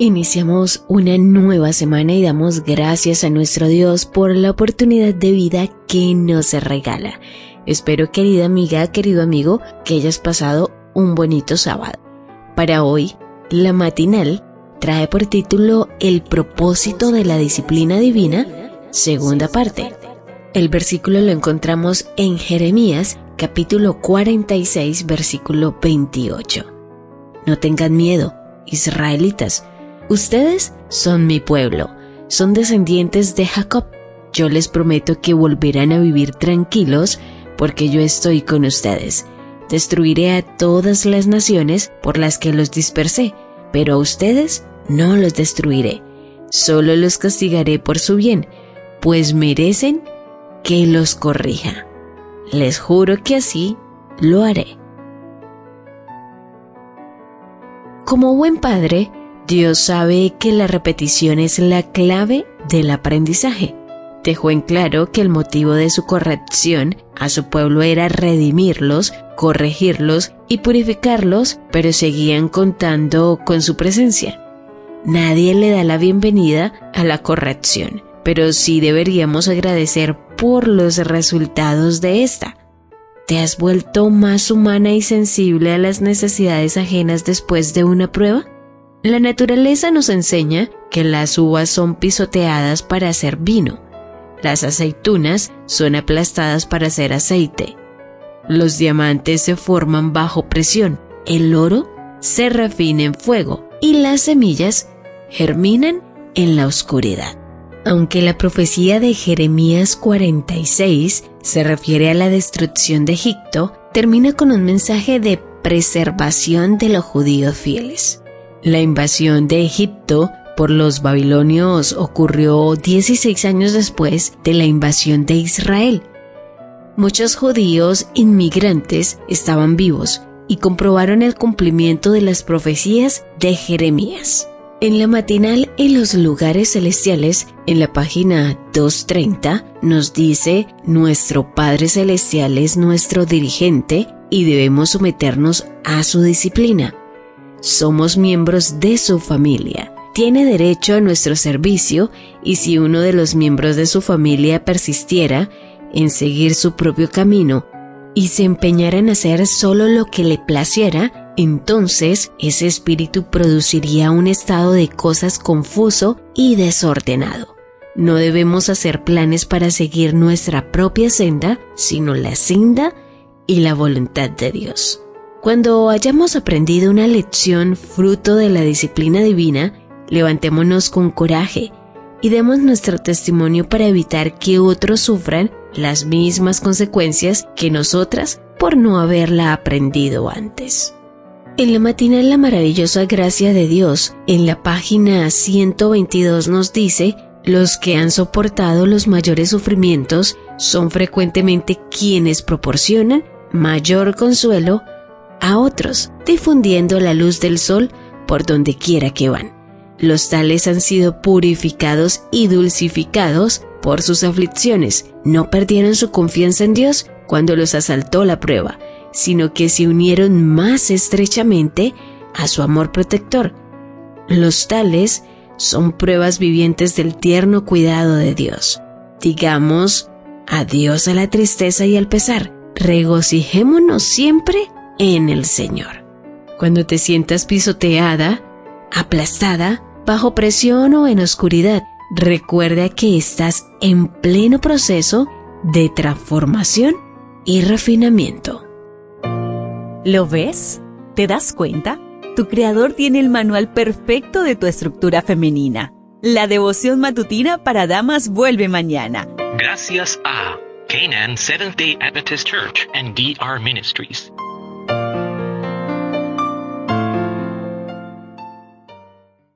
Iniciamos una nueva semana y damos gracias a nuestro Dios por la oportunidad de vida que nos regala. Espero, querida amiga, querido amigo, que hayas pasado un bonito sábado. Para hoy, la matinal trae por título El propósito de la disciplina divina, segunda parte. El versículo lo encontramos en Jeremías capítulo 46 versículo 28. No tengan miedo, israelitas, Ustedes son mi pueblo, son descendientes de Jacob. Yo les prometo que volverán a vivir tranquilos porque yo estoy con ustedes. Destruiré a todas las naciones por las que los dispersé, pero a ustedes no los destruiré. Solo los castigaré por su bien, pues merecen que los corrija. Les juro que así lo haré. Como buen padre, Dios sabe que la repetición es la clave del aprendizaje. Dejó en claro que el motivo de su corrección a su pueblo era redimirlos, corregirlos y purificarlos, pero seguían contando con su presencia. Nadie le da la bienvenida a la corrección, pero sí deberíamos agradecer por los resultados de esta. ¿Te has vuelto más humana y sensible a las necesidades ajenas después de una prueba? La naturaleza nos enseña que las uvas son pisoteadas para hacer vino, las aceitunas son aplastadas para hacer aceite, los diamantes se forman bajo presión, el oro se refina en fuego y las semillas germinan en la oscuridad. Aunque la profecía de Jeremías 46 se refiere a la destrucción de Egipto, termina con un mensaje de preservación de los judíos fieles. La invasión de Egipto por los babilonios ocurrió 16 años después de la invasión de Israel. Muchos judíos inmigrantes estaban vivos y comprobaron el cumplimiento de las profecías de Jeremías. En la matinal en los lugares celestiales, en la página 230, nos dice, nuestro Padre Celestial es nuestro dirigente y debemos someternos a su disciplina. Somos miembros de su familia. Tiene derecho a nuestro servicio y si uno de los miembros de su familia persistiera en seguir su propio camino y se empeñara en hacer solo lo que le placiera, entonces ese espíritu produciría un estado de cosas confuso y desordenado. No debemos hacer planes para seguir nuestra propia senda, sino la senda y la voluntad de Dios. Cuando hayamos aprendido una lección fruto de la disciplina divina, levantémonos con coraje y demos nuestro testimonio para evitar que otros sufran las mismas consecuencias que nosotras por no haberla aprendido antes. En la matinal La maravillosa gracia de Dios, en la página 122 nos dice, los que han soportado los mayores sufrimientos son frecuentemente quienes proporcionan mayor consuelo a otros, difundiendo la luz del sol por donde quiera que van. Los tales han sido purificados y dulcificados por sus aflicciones. No perdieron su confianza en Dios cuando los asaltó la prueba, sino que se unieron más estrechamente a su amor protector. Los tales son pruebas vivientes del tierno cuidado de Dios. Digamos adiós a la tristeza y al pesar. Regocijémonos siempre en el Señor. Cuando te sientas pisoteada, aplastada, bajo presión o en oscuridad, recuerda que estás en pleno proceso de transformación y refinamiento. ¿Lo ves? ¿Te das cuenta? Tu creador tiene el manual perfecto de tu estructura femenina. La devoción matutina para damas vuelve mañana. Gracias a Canaan Seventh Day Adventist Church and DR Ministries.